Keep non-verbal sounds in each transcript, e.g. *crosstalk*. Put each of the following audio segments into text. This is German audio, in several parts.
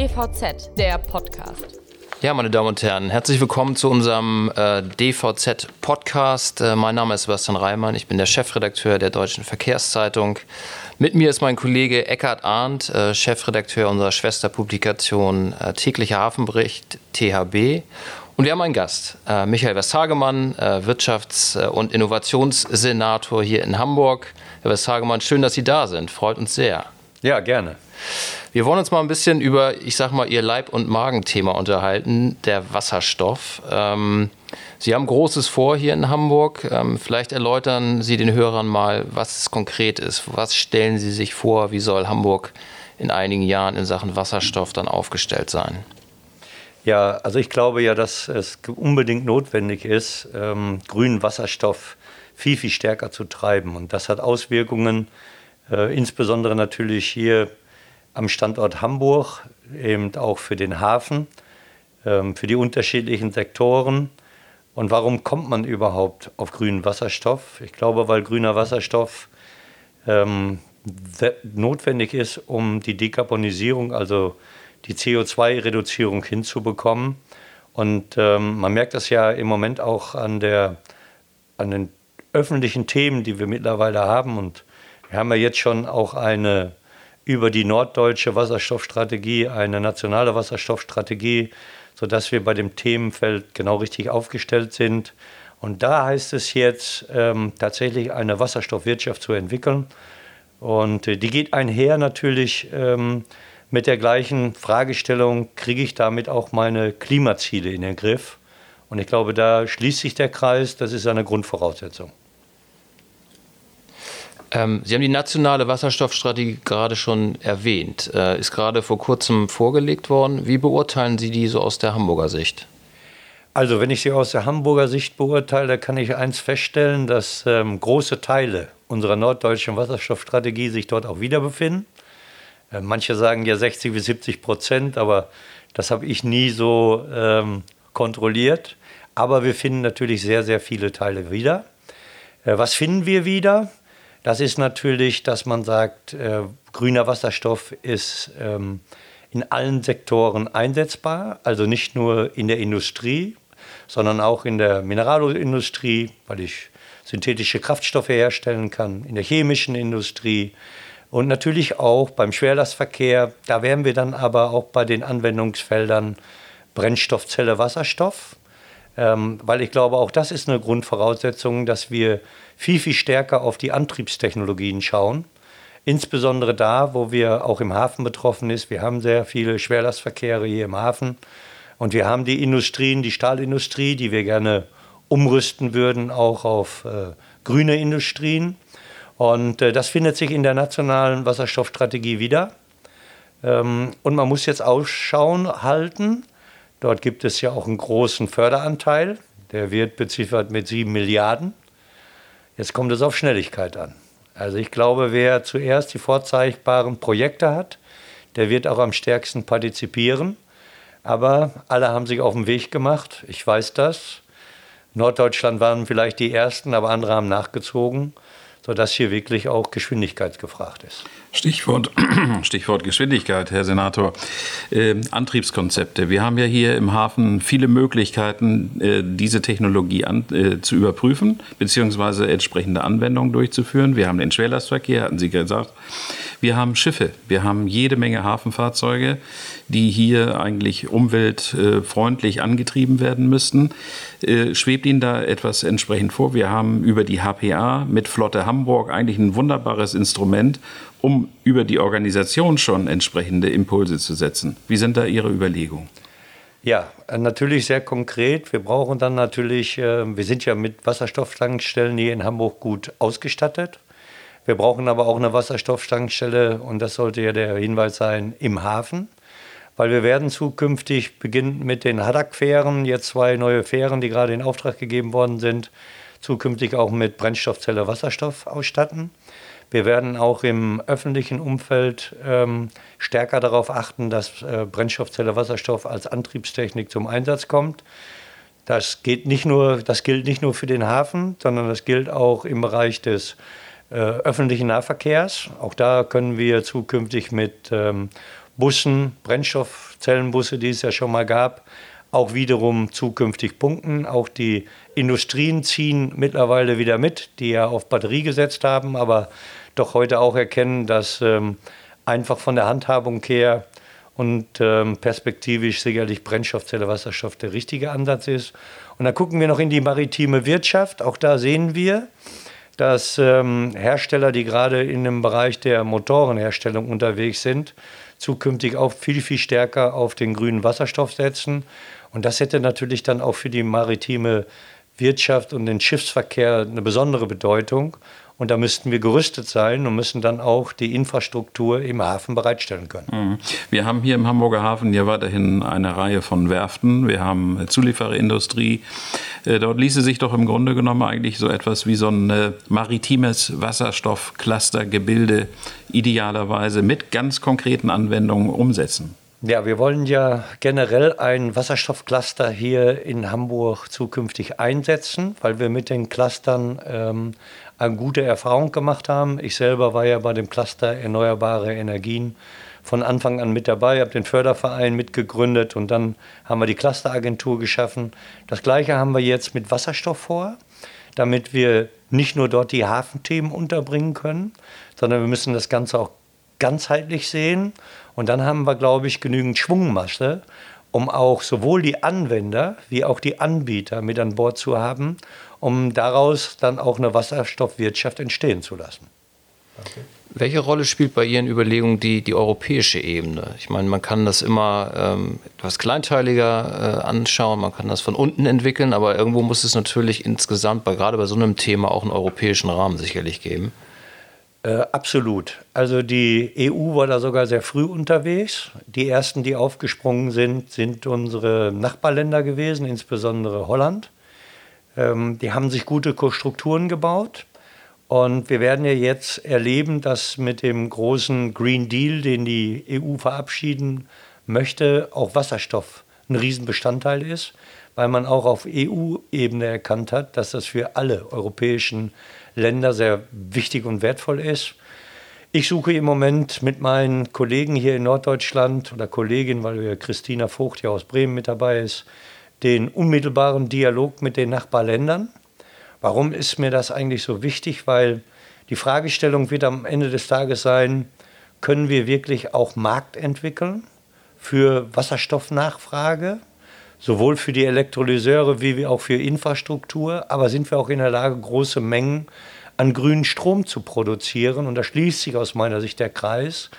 DVZ, der Podcast. Ja, meine Damen und Herren, herzlich willkommen zu unserem äh, DVZ-Podcast. Äh, mein Name ist Sebastian Reimann, ich bin der Chefredakteur der Deutschen Verkehrszeitung. Mit mir ist mein Kollege Eckhard Arndt, äh, Chefredakteur unserer Schwesterpublikation äh, Täglicher Hafenbericht THB. Und wir haben einen Gast, äh, Michael Westhagemann, äh, Wirtschafts- und Innovationssenator hier in Hamburg. Herr Westhagemann, schön, dass Sie da sind. Freut uns sehr. Ja, gerne. Wir wollen uns mal ein bisschen über, ich sag mal, Ihr Leib- und Magenthema unterhalten, der Wasserstoff. Ähm, Sie haben Großes vor hier in Hamburg. Ähm, vielleicht erläutern Sie den Hörern mal, was es konkret ist. Was stellen Sie sich vor? Wie soll Hamburg in einigen Jahren in Sachen Wasserstoff dann aufgestellt sein? Ja, also ich glaube ja, dass es unbedingt notwendig ist, ähm, grünen Wasserstoff viel, viel stärker zu treiben. Und das hat Auswirkungen, äh, insbesondere natürlich hier am Standort Hamburg, eben auch für den Hafen, ähm, für die unterschiedlichen Sektoren. Und warum kommt man überhaupt auf grünen Wasserstoff? Ich glaube, weil grüner Wasserstoff ähm, notwendig ist, um die Dekarbonisierung, also die CO2-Reduzierung hinzubekommen. Und ähm, man merkt das ja im Moment auch an, der, an den öffentlichen Themen, die wir mittlerweile haben. Und wir haben ja jetzt schon auch eine über die norddeutsche Wasserstoffstrategie, eine nationale Wasserstoffstrategie, sodass wir bei dem Themenfeld genau richtig aufgestellt sind. Und da heißt es jetzt ähm, tatsächlich eine Wasserstoffwirtschaft zu entwickeln. Und äh, die geht einher natürlich ähm, mit der gleichen Fragestellung, kriege ich damit auch meine Klimaziele in den Griff? Und ich glaube, da schließt sich der Kreis, das ist eine Grundvoraussetzung. Ähm, Sie haben die nationale Wasserstoffstrategie gerade schon erwähnt, äh, ist gerade vor kurzem vorgelegt worden. Wie beurteilen Sie die so aus der Hamburger Sicht? Also wenn ich sie aus der Hamburger Sicht beurteile, kann ich eins feststellen, dass ähm, große Teile unserer norddeutschen Wasserstoffstrategie sich dort auch wiederbefinden. Äh, manche sagen ja 60 bis 70 Prozent, aber das habe ich nie so ähm, kontrolliert. Aber wir finden natürlich sehr, sehr viele Teile wieder. Äh, was finden wir wieder? Das ist natürlich, dass man sagt, äh, grüner Wasserstoff ist ähm, in allen Sektoren einsetzbar, also nicht nur in der Industrie, sondern auch in der Mineralölindustrie, weil ich synthetische Kraftstoffe herstellen kann, in der chemischen Industrie und natürlich auch beim Schwerlastverkehr. Da wären wir dann aber auch bei den Anwendungsfeldern Brennstoffzelle, Wasserstoff, weil ich glaube, auch das ist eine Grundvoraussetzung, dass wir viel, viel stärker auf die Antriebstechnologien schauen. Insbesondere da, wo wir auch im Hafen betroffen ist. Wir haben sehr viele Schwerlastverkehre hier im Hafen. Und wir haben die Industrien, die Stahlindustrie, die wir gerne umrüsten würden, auch auf äh, grüne Industrien. Und äh, das findet sich in der nationalen Wasserstoffstrategie wieder. Ähm, und man muss jetzt Ausschau halten. Dort gibt es ja auch einen großen Förderanteil. Der wird beziffert mit sieben Milliarden. Jetzt kommt es auf Schnelligkeit an. Also ich glaube, wer zuerst die vorzeigbaren Projekte hat, der wird auch am stärksten partizipieren. Aber alle haben sich auf den Weg gemacht. Ich weiß das. Norddeutschland waren vielleicht die Ersten, aber andere haben nachgezogen, sodass hier wirklich auch Geschwindigkeit gefragt ist. Stichwort, *clears throat* Stichwort Geschwindigkeit, Herr Senator. Äh, Antriebskonzepte. Wir haben ja hier im Hafen viele Möglichkeiten, äh, diese Technologie an, äh, zu überprüfen, beziehungsweise entsprechende Anwendungen durchzuführen. Wir haben den Schwerlastverkehr, hatten Sie gesagt. Wir haben Schiffe, wir haben jede Menge Hafenfahrzeuge, die hier eigentlich umweltfreundlich angetrieben werden müssten. Äh, schwebt Ihnen da etwas entsprechend vor? Wir haben über die HPA mit Flotte Hamburg eigentlich ein wunderbares Instrument, um über die Organisation schon entsprechende Impulse zu setzen. Wie sind da Ihre Überlegungen? Ja, natürlich sehr konkret. Wir brauchen dann natürlich, äh, wir sind ja mit Wasserstofftankstellen hier in Hamburg gut ausgestattet. Wir brauchen aber auch eine Wasserstofftankstelle und das sollte ja der Hinweis sein im Hafen, weil wir werden zukünftig beginnend mit den Haddock-Fähren, jetzt zwei neue Fähren, die gerade in Auftrag gegeben worden sind, zukünftig auch mit Brennstoffzelle Wasserstoff ausstatten. Wir werden auch im öffentlichen Umfeld ähm, stärker darauf achten, dass äh, Brennstoffzelle Wasserstoff als Antriebstechnik zum Einsatz kommt. Das, geht nicht nur, das gilt nicht nur für den Hafen, sondern das gilt auch im Bereich des äh, öffentlichen Nahverkehrs. Auch da können wir zukünftig mit ähm, Bussen, Brennstoffzellenbusse, die es ja schon mal gab, auch wiederum zukünftig punkten. Auch die Industrien ziehen mittlerweile wieder mit, die ja auf Batterie gesetzt haben, aber doch heute auch erkennen, dass ähm, einfach von der Handhabung her und ähm, perspektivisch sicherlich Brennstoffzelle Wasserstoff der richtige Ansatz ist. Und dann gucken wir noch in die maritime Wirtschaft. Auch da sehen wir, dass ähm, Hersteller, die gerade in dem Bereich der Motorenherstellung unterwegs sind, zukünftig auch viel, viel stärker auf den grünen Wasserstoff setzen. Und das hätte natürlich dann auch für die maritime Wirtschaft und den Schiffsverkehr eine besondere Bedeutung. Und da müssten wir gerüstet sein und müssen dann auch die Infrastruktur im Hafen bereitstellen können. Mhm. Wir haben hier im Hamburger Hafen ja weiterhin eine Reihe von Werften. Wir haben Zuliefererindustrie. Äh, dort ließe sich doch im Grunde genommen eigentlich so etwas wie so ein äh, maritimes Wasserstoffcluster-Gebilde idealerweise mit ganz konkreten Anwendungen umsetzen. Ja, wir wollen ja generell ein Wasserstoffcluster hier in Hamburg zukünftig einsetzen, weil wir mit den Clustern ähm, eine gute Erfahrung gemacht haben. Ich selber war ja bei dem Cluster Erneuerbare Energien von Anfang an mit dabei, habe den Förderverein mitgegründet und dann haben wir die Clusteragentur geschaffen. Das gleiche haben wir jetzt mit Wasserstoff vor, damit wir nicht nur dort die Hafenthemen unterbringen können, sondern wir müssen das Ganze auch ganzheitlich sehen und dann haben wir, glaube ich, genügend Schwungmasse, um auch sowohl die Anwender wie auch die Anbieter mit an Bord zu haben, um daraus dann auch eine Wasserstoffwirtschaft entstehen zu lassen. Okay. Welche Rolle spielt bei Ihren Überlegungen die, die europäische Ebene? Ich meine, man kann das immer ähm, etwas kleinteiliger äh, anschauen, man kann das von unten entwickeln, aber irgendwo muss es natürlich insgesamt, bei, gerade bei so einem Thema, auch einen europäischen Rahmen sicherlich geben. Äh, absolut. Also die EU war da sogar sehr früh unterwegs. Die ersten, die aufgesprungen sind, sind unsere Nachbarländer gewesen, insbesondere Holland. Ähm, die haben sich gute Strukturen gebaut. Und wir werden ja jetzt erleben, dass mit dem großen Green Deal, den die EU verabschieden möchte, auch Wasserstoff ein Riesenbestandteil ist, weil man auch auf EU-Ebene erkannt hat, dass das für alle europäischen Länder sehr wichtig und wertvoll ist. Ich suche im Moment mit meinen Kollegen hier in Norddeutschland oder Kollegin, weil wir Christina Vogt ja aus Bremen mit dabei ist, den unmittelbaren Dialog mit den Nachbarländern. Warum ist mir das eigentlich so wichtig? Weil die Fragestellung wird am Ende des Tages sein, können wir wirklich auch Markt entwickeln für Wasserstoffnachfrage? sowohl für die Elektrolyseure wie auch für Infrastruktur, aber sind wir auch in der Lage, große Mengen an grünen Strom zu produzieren. Und da schließt sich aus meiner Sicht der Kreis.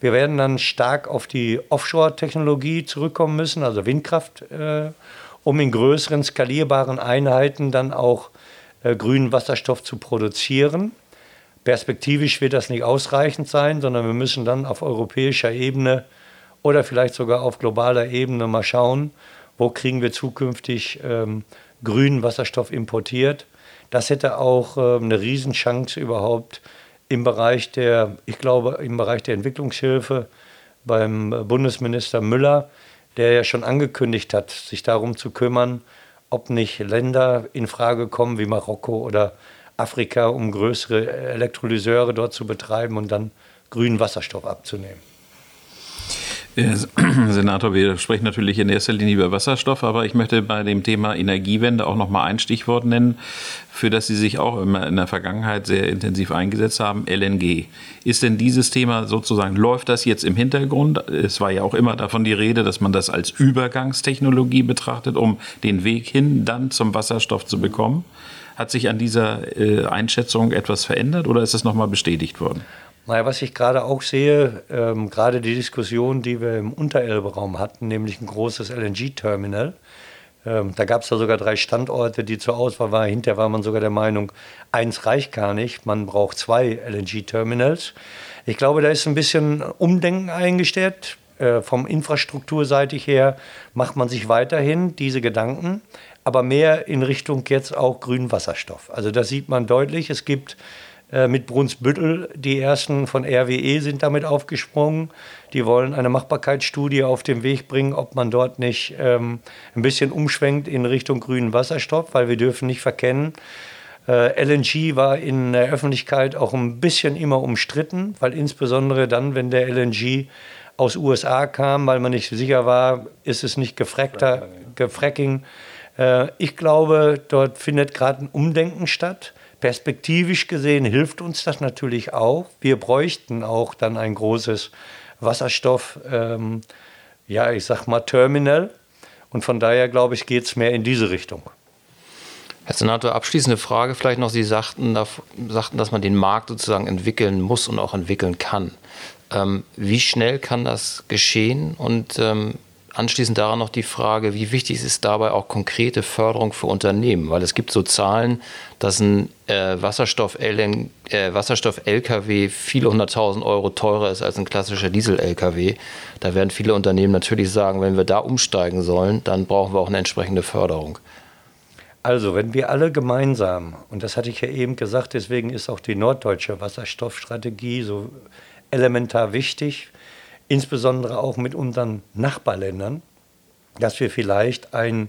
Wir werden dann stark auf die Offshore-Technologie zurückkommen müssen, also Windkraft, äh, um in größeren skalierbaren Einheiten dann auch äh, grünen Wasserstoff zu produzieren. Perspektivisch wird das nicht ausreichend sein, sondern wir müssen dann auf europäischer Ebene oder vielleicht sogar auf globaler Ebene mal schauen, wo kriegen wir zukünftig ähm, grünen Wasserstoff importiert. Das hätte auch ähm, eine Riesenchance überhaupt im Bereich der, ich glaube, im Bereich der Entwicklungshilfe beim äh, Bundesminister Müller, der ja schon angekündigt hat, sich darum zu kümmern, ob nicht Länder in Frage kommen wie Marokko oder Afrika, um größere Elektrolyseure dort zu betreiben und dann grünen Wasserstoff abzunehmen. *clears throat* Senator, wir sprechen natürlich in erster Linie über Wasserstoff, aber ich möchte bei dem Thema Energiewende auch noch mal ein Stichwort nennen, für das Sie sich auch immer in der Vergangenheit sehr intensiv eingesetzt haben, LNG. Ist denn dieses Thema sozusagen, läuft das jetzt im Hintergrund? Es war ja auch immer davon die Rede, dass man das als Übergangstechnologie betrachtet, um den Weg hin dann zum Wasserstoff zu bekommen. Hat sich an dieser äh, Einschätzung etwas verändert oder ist es nochmal bestätigt worden? Naja, was ich gerade auch sehe, ähm, gerade die Diskussion, die wir im Unterelbe-Raum hatten, nämlich ein großes LNG-Terminal. Ähm, da gab es ja sogar drei Standorte, die zur Auswahl waren. Hinterher war man sogar der Meinung, eins reicht gar nicht, man braucht zwei LNG-Terminals. Ich glaube, da ist ein bisschen Umdenken eingestellt. Äh, vom Infrastrukturseitig her macht man sich weiterhin diese Gedanken, aber mehr in Richtung jetzt auch grünen Wasserstoff. Also das sieht man deutlich. Es gibt mit Brunsbüttel. Die ersten von RWE sind damit aufgesprungen. Die wollen eine Machbarkeitsstudie auf den Weg bringen, ob man dort nicht ähm, ein bisschen umschwenkt in Richtung grünen Wasserstoff, weil wir dürfen nicht verkennen, äh, LNG war in der Öffentlichkeit auch ein bisschen immer umstritten, weil insbesondere dann, wenn der LNG aus USA kam, weil man nicht sicher war, ist es nicht gefrackter, Gefracking. Äh, ich glaube, dort findet gerade ein Umdenken statt. Perspektivisch gesehen hilft uns das natürlich auch. Wir bräuchten auch dann ein großes Wasserstoff, ähm, ja, ich sag mal Terminal. Und von daher glaube ich, geht es mehr in diese Richtung. Herr Senator, abschließende Frage vielleicht noch. Sie sagten, sagten, dass man den Markt sozusagen entwickeln muss und auch entwickeln kann. Ähm, wie schnell kann das geschehen? Und ähm, anschließend daran noch die Frage, wie wichtig ist dabei auch konkrete Förderung für Unternehmen? Weil es gibt so Zahlen, dass ein äh, Wasserstoff-LKW äh, Wasserstoff viele hunderttausend Euro teurer ist als ein klassischer Diesel-LKW. Da werden viele Unternehmen natürlich sagen, wenn wir da umsteigen sollen, dann brauchen wir auch eine entsprechende Förderung. Also, wenn wir alle gemeinsam, und das hatte ich ja eben gesagt, deswegen ist auch die norddeutsche Wasserstoffstrategie so elementar wichtig, insbesondere auch mit unseren Nachbarländern, dass wir vielleicht einen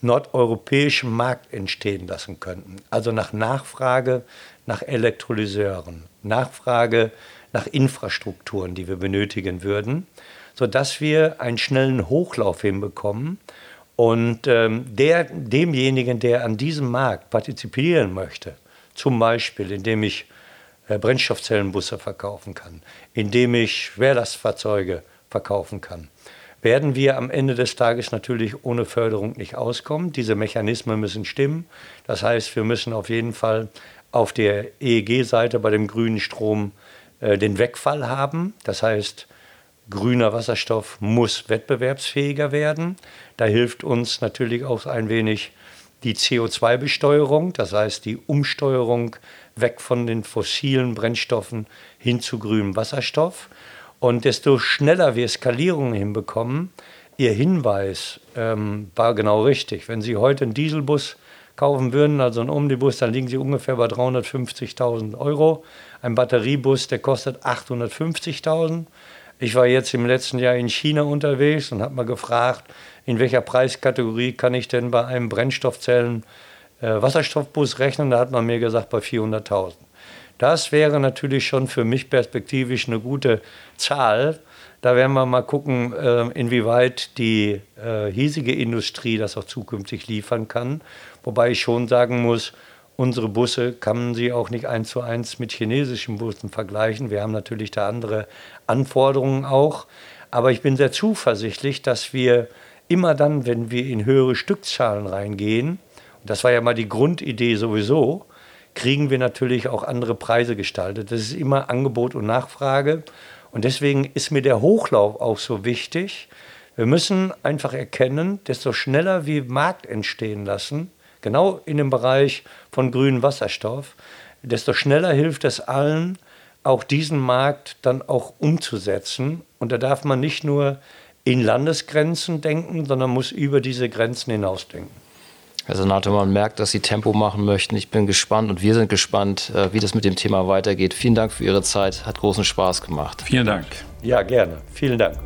nordeuropäischen Markt entstehen lassen könnten. Also nach Nachfrage nach Elektrolyseuren, Nachfrage nach Infrastrukturen, die wir benötigen würden, sodass wir einen schnellen Hochlauf hinbekommen und ähm, der, demjenigen, der an diesem Markt partizipieren möchte, zum Beispiel indem ich Brennstoffzellenbusse verkaufen kann, indem ich Schwerlastfahrzeuge verkaufen kann, werden wir am Ende des Tages natürlich ohne Förderung nicht auskommen. Diese Mechanismen müssen stimmen. Das heißt, wir müssen auf jeden Fall auf der EEG-Seite bei dem grünen Strom äh, den Wegfall haben. Das heißt, grüner Wasserstoff muss wettbewerbsfähiger werden. Da hilft uns natürlich auch ein wenig die CO2-Besteuerung, das heißt die Umsteuerung weg von den fossilen Brennstoffen hin zu grünem Wasserstoff. Und desto schneller wir Skalierungen hinbekommen, Ihr Hinweis ähm, war genau richtig. Wenn Sie heute einen Dieselbus kaufen würden, also einen Omnibus, dann liegen Sie ungefähr bei 350.000 Euro. Ein Batteriebus, der kostet 850.000. Ich war jetzt im letzten Jahr in China unterwegs und habe mal gefragt, in welcher Preiskategorie kann ich denn bei einem Brennstoffzellen äh, Wasserstoffbus rechnen, da hat man mir gesagt bei 400.000. Das wäre natürlich schon für mich perspektivisch eine gute Zahl. Da werden wir mal gucken, äh, inwieweit die äh, hiesige Industrie das auch zukünftig liefern kann. Wobei ich schon sagen muss, unsere Busse kann man sie auch nicht eins zu eins mit chinesischen Bussen vergleichen. Wir haben natürlich da andere Anforderungen auch. Aber ich bin sehr zuversichtlich, dass wir immer dann, wenn wir in höhere Stückzahlen reingehen, das war ja mal die Grundidee sowieso, kriegen wir natürlich auch andere Preise gestaltet. Das ist immer Angebot und Nachfrage. Und deswegen ist mir der Hochlauf auch so wichtig. Wir müssen einfach erkennen, desto schneller wir Markt entstehen lassen, genau in dem Bereich von grünem Wasserstoff, desto schneller hilft es allen, auch diesen Markt dann auch umzusetzen. Und da darf man nicht nur in Landesgrenzen denken, sondern muss über diese Grenzen hinausdenken. Herr Senator, man merkt, dass Sie Tempo machen möchten. Ich bin gespannt und wir sind gespannt, äh, wie das mit dem Thema weitergeht. Vielen Dank für Ihre Zeit, hat großen Spaß gemacht. Vielen Dank. Ja, gerne. Vielen Dank.